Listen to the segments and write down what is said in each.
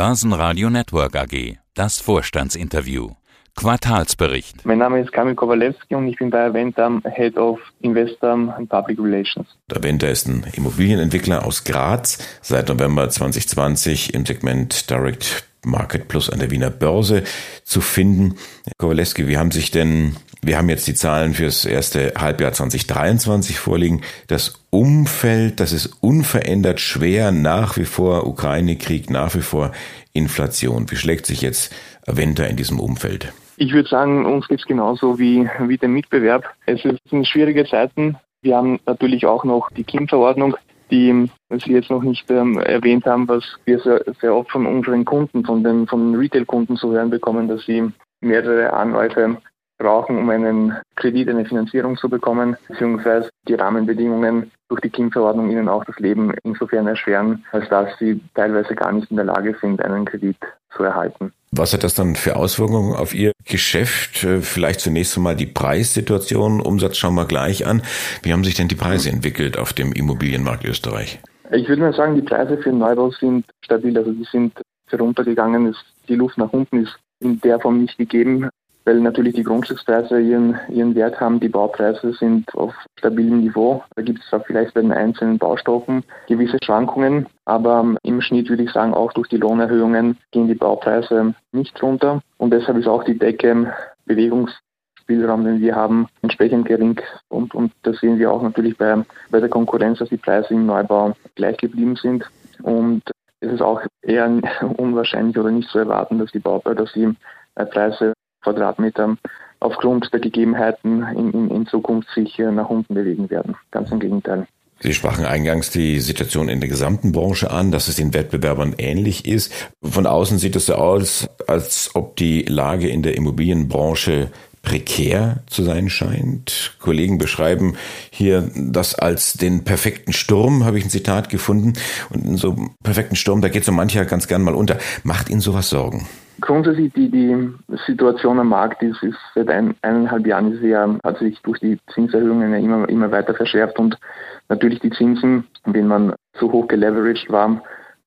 Börsenradio Network AG. Das Vorstandsinterview. Quartalsbericht. Mein Name ist Kamil Kowalewski und ich bin bei Aventa Head of Investor and Public Relations. Aventa ist ein Immobilienentwickler aus Graz, seit November 2020 im Segment Direct Market Plus an der Wiener Börse zu finden. Herr Kowalewski, wie haben sich denn wir haben jetzt die Zahlen fürs erste Halbjahr 2023 vorliegen. Das Umfeld, das ist unverändert schwer, nach wie vor Ukraine-Krieg, nach wie vor Inflation. Wie schlägt sich jetzt Aventa in diesem Umfeld? Ich würde sagen, uns geht es genauso wie, wie dem Mitbewerb. Es sind schwierige Zeiten. Wir haben natürlich auch noch die KIM-Verordnung, die Sie jetzt noch nicht ähm, erwähnt haben, was wir sehr, sehr oft von unseren Kunden, von den, von Retail-Kunden zu hören bekommen, dass sie mehrere Anläufe brauchen, um einen Kredit, eine Finanzierung zu bekommen, beziehungsweise die Rahmenbedingungen durch die KIM-Verordnung ihnen auch das Leben insofern erschweren, als dass sie teilweise gar nicht in der Lage sind, einen Kredit zu erhalten. Was hat das dann für Auswirkungen auf Ihr Geschäft? Äh, vielleicht zunächst einmal die Preissituation. Umsatz schauen wir gleich an. Wie haben sich denn die Preise entwickelt auf dem Immobilienmarkt Österreich? Ich würde mal sagen, die Preise für Neubau sind stabil. Also die sind heruntergegangen. Die Luft nach unten ist in der Form nicht gegeben weil natürlich die Grundstückspreise ihren, ihren Wert haben. Die Baupreise sind auf stabilem Niveau. Da gibt es zwar vielleicht bei den einzelnen Baustoffen gewisse Schwankungen, aber im Schnitt würde ich sagen, auch durch die Lohnerhöhungen gehen die Baupreise nicht runter. Und deshalb ist auch die Decke Bewegungsspielraum, den wir haben, entsprechend gering. Und, und das sehen wir auch natürlich bei, bei der Konkurrenz, dass die Preise im Neubau gleich geblieben sind. Und es ist auch eher unwahrscheinlich oder nicht zu erwarten, dass die Baubau, dass die Preise Quadratmetern aufgrund der Gegebenheiten in, in, in Zukunft sich nach unten bewegen werden. Ganz im Gegenteil. Sie sprachen eingangs die Situation in der gesamten Branche an, dass es den Wettbewerbern ähnlich ist. Von außen sieht es so aus, als ob die Lage in der Immobilienbranche prekär zu sein scheint. Kollegen beschreiben hier das als den perfekten Sturm, habe ich ein Zitat gefunden. Und in so einem perfekten Sturm, da geht so mancher ganz gern mal unter. Macht Ihnen sowas Sorgen? Grundsätzlich die, die Situation am Markt ist, ist seit ein, eineinhalb Jahren ist ja, hat sich durch die Zinserhöhungen immer, immer weiter verschärft und natürlich die Zinsen, wenn man zu hoch geleveraged war,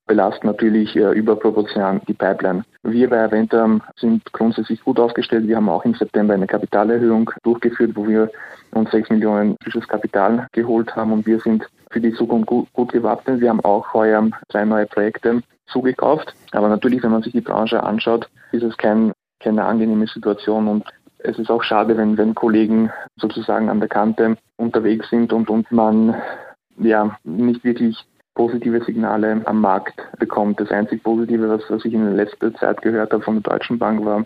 belasten natürlich äh, überproportional die Pipeline. Wir bei Aventa sind grundsätzlich gut aufgestellt. Wir haben auch im September eine Kapitalerhöhung durchgeführt, wo wir uns 6 Millionen frisches Kapital geholt haben und wir sind für die Zukunft gut, gut gewappnet. Wir haben auch heuer drei neue Projekte zugekauft. Aber natürlich, wenn man sich die Branche anschaut, ist es kein, keine angenehme Situation und es ist auch schade, wenn, wenn Kollegen sozusagen an der Kante unterwegs sind und, und man ja nicht wirklich positive Signale am Markt bekommt. Das einzig Positive, was, was ich in letzter Zeit gehört habe von der Deutschen Bank, war,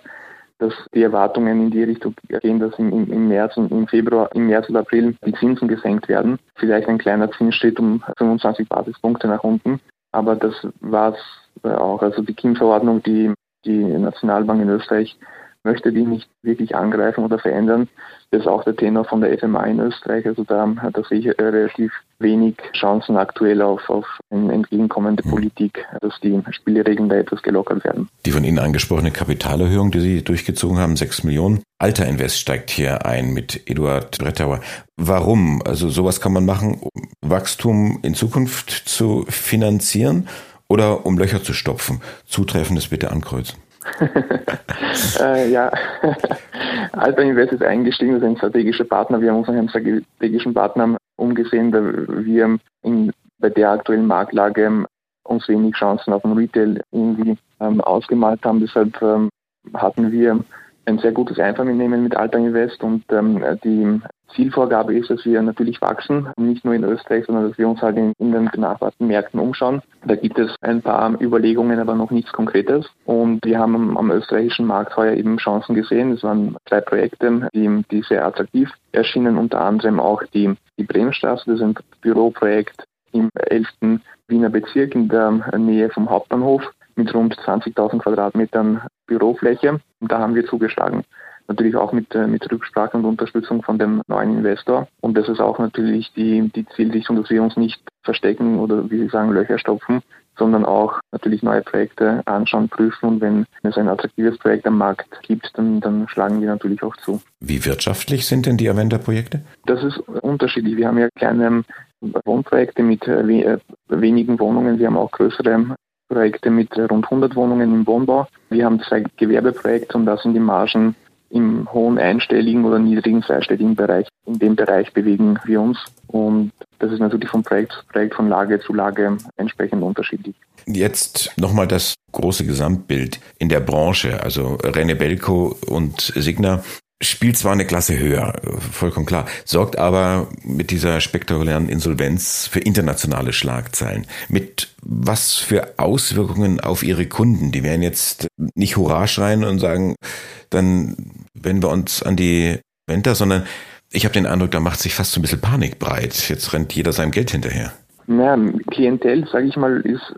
dass die Erwartungen in die Richtung gehen, dass im, im März und im Februar, im März oder April die Zinsen gesenkt werden. Vielleicht ein kleiner Zinsschritt um 25 Basispunkte nach unten. Aber das war es auch. Also die KIM-Verordnung, die die Nationalbank in Österreich möchte die nicht wirklich angreifen oder verändern. Das ist auch der Tenor von der FMA in Österreich. Also da, da sehe ich relativ wenig Chancen aktuell auf, auf eine entgegenkommende mhm. Politik, dass die Spielregeln da etwas gelockert werden. Die von Ihnen angesprochene Kapitalerhöhung, die Sie durchgezogen haben, 6 Millionen. Alter Invest steigt hier ein mit Eduard Brettauer. Warum? Also sowas kann man machen, um Wachstum in Zukunft zu finanzieren oder um Löcher zu stopfen. Zutreffendes bitte ankreuzen. äh, ja, Alpha Invest ist eingestiegen, das ist ein strategischer Partner. Wir haben uns nach einem strategischen Partner umgesehen, da wir in, bei der aktuellen Marktlage uns wenig Chancen auf dem Retail irgendwie ähm, ausgemalt haben. Deshalb ähm, hatten wir ein sehr gutes Einvernehmen mit Alpha Invest und ähm, die Zielvorgabe ist, dass wir natürlich wachsen, nicht nur in Österreich, sondern dass wir uns halt in, in den benachbarten Märkten umschauen. Da gibt es ein paar Überlegungen, aber noch nichts Konkretes. Und wir haben am, österreichischen Markt heuer eben Chancen gesehen. Es waren zwei Projekte, die, die sehr attraktiv erschienen, unter anderem auch die, die Bremenstraße, das ist ein Büroprojekt im 11. Wiener Bezirk in der Nähe vom Hauptbahnhof mit rund 20.000 Quadratmetern Bürofläche. Und da haben wir zugeschlagen natürlich auch mit, äh, mit Rücksprache und Unterstützung von dem neuen Investor. Und das ist auch natürlich die, die Zielrichtung, dass wir uns nicht verstecken oder wie Sie sagen, Löcher stopfen, sondern auch natürlich neue Projekte anschauen, prüfen und wenn es ein attraktives Projekt am Markt gibt, dann, dann schlagen wir natürlich auch zu. Wie wirtschaftlich sind denn die Avenda-Projekte? Das ist unterschiedlich. Wir haben ja kleine Wohnprojekte mit äh, wenigen Wohnungen. Wir haben auch größere Projekte mit rund 100 Wohnungen im Wohnbau. Wir haben zwei Gewerbeprojekte und da sind die Margen im hohen einstelligen oder niedrigen zweistelligen Bereich. In dem Bereich bewegen wir uns und das ist natürlich von Projekt zu Projekt, von Lage zu Lage entsprechend unterschiedlich. Jetzt nochmal das große Gesamtbild in der Branche. Also René Belko und Signa spielt zwar eine Klasse höher, vollkommen klar, sorgt aber mit dieser spektakulären Insolvenz für internationale Schlagzeilen. Mit was für Auswirkungen auf ihre Kunden? Die werden jetzt nicht Hurra schreien und sagen, dann wenden wir uns an die Venta, sondern ich habe den Eindruck, da macht sich fast so ein bisschen Panik breit. Jetzt rennt jeder seinem Geld hinterher. Ja, Klientel, sage ich mal, ist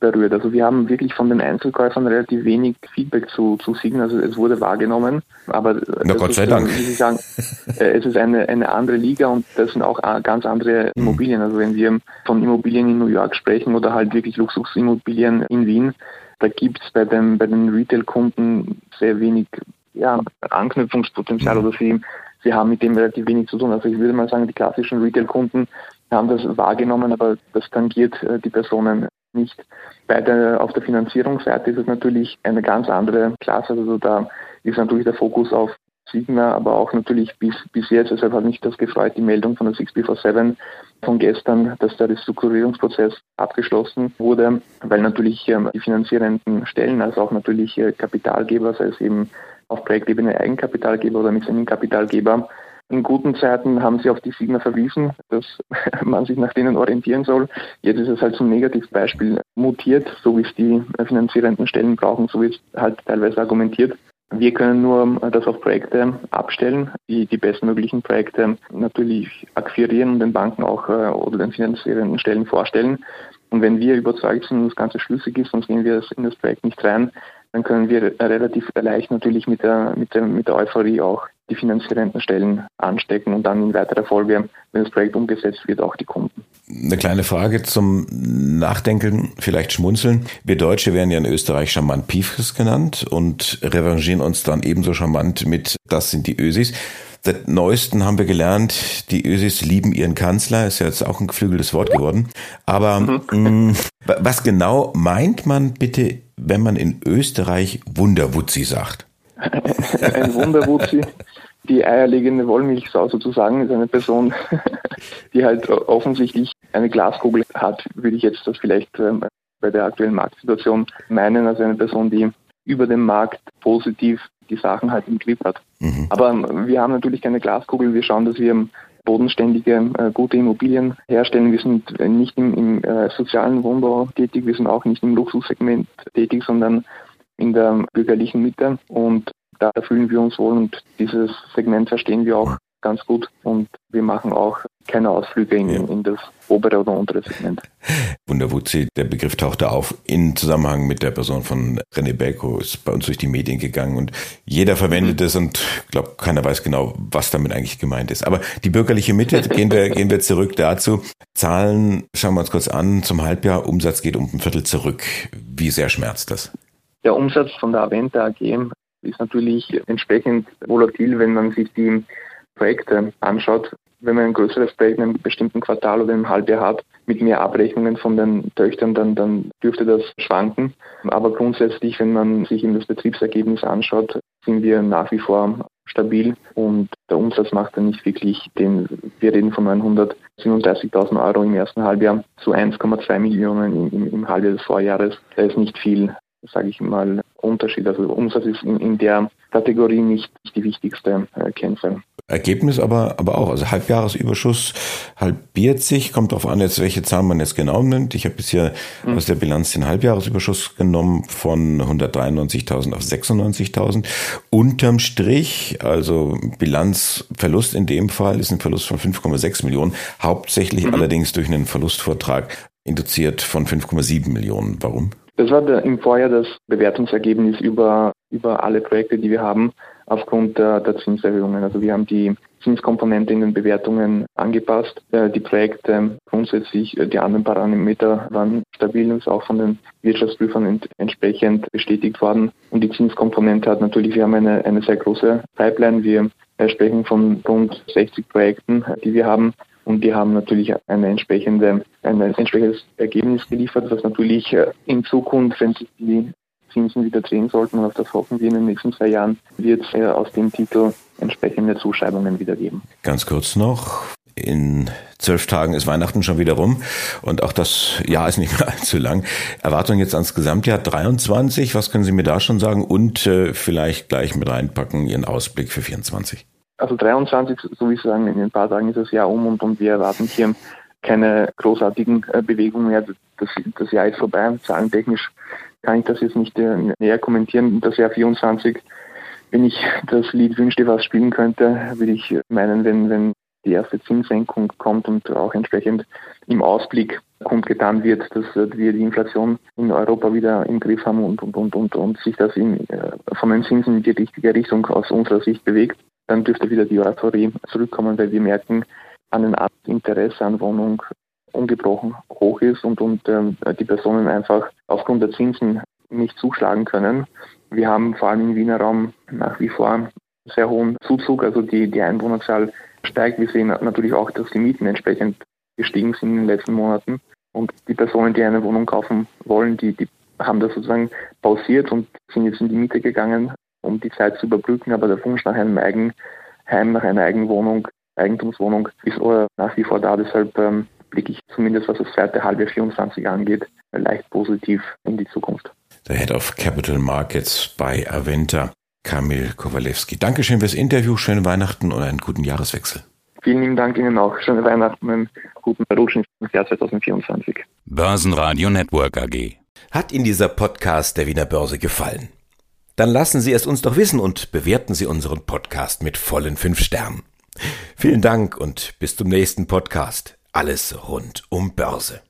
unberührt. Also wir haben wirklich von den Einzelkäufern relativ wenig Feedback zu, zu Signa. Also es wurde wahrgenommen, aber Na Gott sei Dank. Wie Sie sagen, äh, es ist eine, eine andere Liga und das sind auch äh, ganz andere mhm. Immobilien. Also wenn wir von Immobilien in New York sprechen oder halt wirklich Luxusimmobilien in Wien, da gibt es bei, den, bei den Retail-Kunden sehr wenig ja, Anknüpfungspotenzial mhm. oder sie, sie haben mit dem relativ wenig zu tun. Also ich würde mal sagen, die klassischen Retail-Kunden haben das wahrgenommen, aber das tangiert äh, die Personen nicht. Bei der, auf der Finanzierungsseite ist es natürlich eine ganz andere Klasse. Also da ist natürlich der Fokus auf Signa, aber auch natürlich bis, bis jetzt, deshalb hat mich das gefreut, die Meldung von der 6B47 von gestern, dass der Restrukturierungsprozess abgeschlossen wurde, weil natürlich ähm, die finanzierenden Stellen, also auch natürlich äh, Kapitalgeber, sei es eben auf Projektebene Eigenkapitalgeber oder Mezzaninkapitalgeber, in guten Zeiten haben sie auf die Signer verwiesen, dass man sich nach denen orientieren soll. Jetzt ist es halt zum Negativbeispiel mutiert, so wie es die finanzierenden Stellen brauchen, so wie es halt teilweise argumentiert. Wir können nur das auf Projekte abstellen, die, die bestmöglichen Projekte natürlich akquirieren und den Banken auch äh, oder den finanzierenden Stellen vorstellen. Und wenn wir überzeugt sind und das Ganze schlüssig ist, sonst gehen wir in das Projekt nicht rein, dann können wir relativ leicht natürlich mit der, mit der, mit der Euphorie auch die finanzierenden Stellen anstecken und dann in weiterer Folge, wenn das Projekt umgesetzt wird, auch die Kunden. Eine kleine Frage zum Nachdenken, vielleicht schmunzeln. Wir Deutsche werden ja in Österreich charmant Piefkes genannt und revanchieren uns dann ebenso charmant mit, das sind die Ösis. Seit neuesten haben wir gelernt, die Ösis lieben ihren Kanzler, ist ja jetzt auch ein geflügeltes Wort geworden. Aber mh, mm, was genau meint man bitte, wenn man in Österreich Wunderwutzi sagt? ein Wunderwutzi, die eierlegende Wollmilchsau sozusagen, ist eine Person, die halt offensichtlich eine Glaskugel hat, würde ich jetzt das vielleicht ähm, bei der aktuellen Marktsituation meinen, also eine Person, die über dem Markt positiv die Sachen halt im Griff hat. Mhm. Aber wir haben natürlich keine Glaskugel. Wir schauen, dass wir bodenständige, äh, gute Immobilien herstellen. Wir sind nicht im, im äh, sozialen Wohnbau tätig, wir sind auch nicht im Luxussegment tätig, sondern in der bürgerlichen Mitte. Und da fühlen wir uns wohl und dieses Segment verstehen wir auch ganz gut und wir machen auch keine Ausflüge in, ja. in das obere oder untere Segment. Wunderwutzi, der Begriff tauchte auf in Zusammenhang mit der Person von René Belko, ist bei uns durch die Medien gegangen und jeder verwendet mhm. es und ich glaube, keiner weiß genau, was damit eigentlich gemeint ist. Aber die bürgerliche Mitte, gehen wir, gehen wir zurück dazu. Zahlen schauen wir uns kurz an. Zum Halbjahr Umsatz geht um ein Viertel zurück. Wie sehr schmerzt das? Der Umsatz von der Aventa AG ist natürlich entsprechend volatil, wenn man sich die Projekte anschaut. Wenn man ein größeres Projekt in einem bestimmten Quartal oder im Halbjahr hat, mit mehr Abrechnungen von den Töchtern, dann, dann dürfte das schwanken. Aber grundsätzlich, wenn man sich eben das Betriebsergebnis anschaut, sind wir nach wie vor stabil und der Umsatz macht dann nicht wirklich den, wir reden von 937.000 Euro im ersten Halbjahr zu 1,2 Millionen im, im Halbjahr des Vorjahres. Da ist nicht viel sage ich mal, Unterschied. Also Umsatz ist in, in der Kategorie nicht die wichtigste äh, Kennzahl. Ergebnis aber, aber auch, also Halbjahresüberschuss halbiert sich, kommt darauf an, jetzt welche Zahlen man jetzt genau nimmt. Ich habe bisher mhm. aus der Bilanz den Halbjahresüberschuss genommen von 193.000 auf 96.000. Unterm Strich, also Bilanzverlust in dem Fall ist ein Verlust von 5,6 Millionen, hauptsächlich mhm. allerdings durch einen Verlustvortrag induziert von 5,7 Millionen. Warum? Das war im Vorjahr das Bewertungsergebnis über, über alle Projekte, die wir haben, aufgrund der, der Zinserhöhungen. Also wir haben die Zinskomponente in den Bewertungen angepasst. Äh, die Projekte grundsätzlich, äh, die anderen Parameter waren stabil und ist auch von den Wirtschaftsprüfern ent entsprechend bestätigt worden. Und die Zinskomponente hat natürlich, wir haben eine, eine sehr große Pipeline. Wir sprechen von rund 60 Projekten, die wir haben Und die haben natürlich eine entsprechende, ein entsprechendes Ergebnis geliefert, was natürlich äh, in Zukunft, wenn sich die Zinsen wieder drehen sollten, und auf das hoffen wir in den nächsten zwei Jahren, wird es äh, aus dem Titel entsprechende Zuschreibungen wieder geben. Ganz kurz noch, in zwölf Tagen ist Weihnachten schon wieder rum und auch das Jahr ist nicht mehr allzu lang. Erwartung jetzt ans Gesamtjahr 23, was können Sie mir da schon sagen? Und äh, vielleicht gleich mit reinpacken Ihren Ausblick für 24. Also 23, so wie Sie sagen, in ein paar Tagen ist das Jahr um und, und wir erwarten hier keine großartigen äh, Bewegungen mehr. Das, das Jahr ist vorbei. Zahlentechnisch kann ich das jetzt nicht äh, näher kommentieren. Das Jahr 24 wenn ich das Lied wünschte, was spielen könnte, würde ich meinen, wenn, wenn die erste Zinssenkung kommt und auch entsprechend im Ausblick kundgetan wird, dass wir die Inflation in Europa wieder im Griff haben und, und, und, und, und sich das in, äh, von den Zinsen in die richtige Richtung aus unserer Sicht bewegt, dann dürfte wieder die Euphorie zurückkommen, weil wir merken, an den Interesse an Wohnung ungebrochen hoch ist und, und ähm, die Personen einfach aufgrund der Zinsen nicht zuschlagen können. Wir haben vor allem im Wiener Raum nach wie vor sehr hohen Zuzug, also die, die Einwohnerzahl steigt. Wir sehen natürlich auch, dass die Mieten entsprechend gestiegen sind in den letzten Monaten. Und die Personen, die eine Wohnung kaufen wollen, die, die haben das sozusagen pausiert und sind jetzt in die Miete gegangen, um die Zeit zu überbrücken. Aber der Wunsch nach einem Eigenheim, nach einer Eigenwohnung, Eigentumswohnung ist nach wie vor da. Deshalb ähm, blicke ich zumindest, was das zweite halbe 24 angeht, leicht positiv in die Zukunft. Der Head of Capital Markets bei Aventa. Kamil Kowalewski. Dankeschön fürs Interview, schöne Weihnachten und einen guten Jahreswechsel. Vielen lieben Dank Ihnen auch. Schöne Weihnachten und einen guten Rutsch ins Jahr 2024. Börsenradio Network AG. Hat Ihnen dieser Podcast der Wiener Börse gefallen? Dann lassen Sie es uns doch wissen und bewerten Sie unseren Podcast mit vollen fünf Sternen. Vielen Dank und bis zum nächsten Podcast. Alles rund um Börse.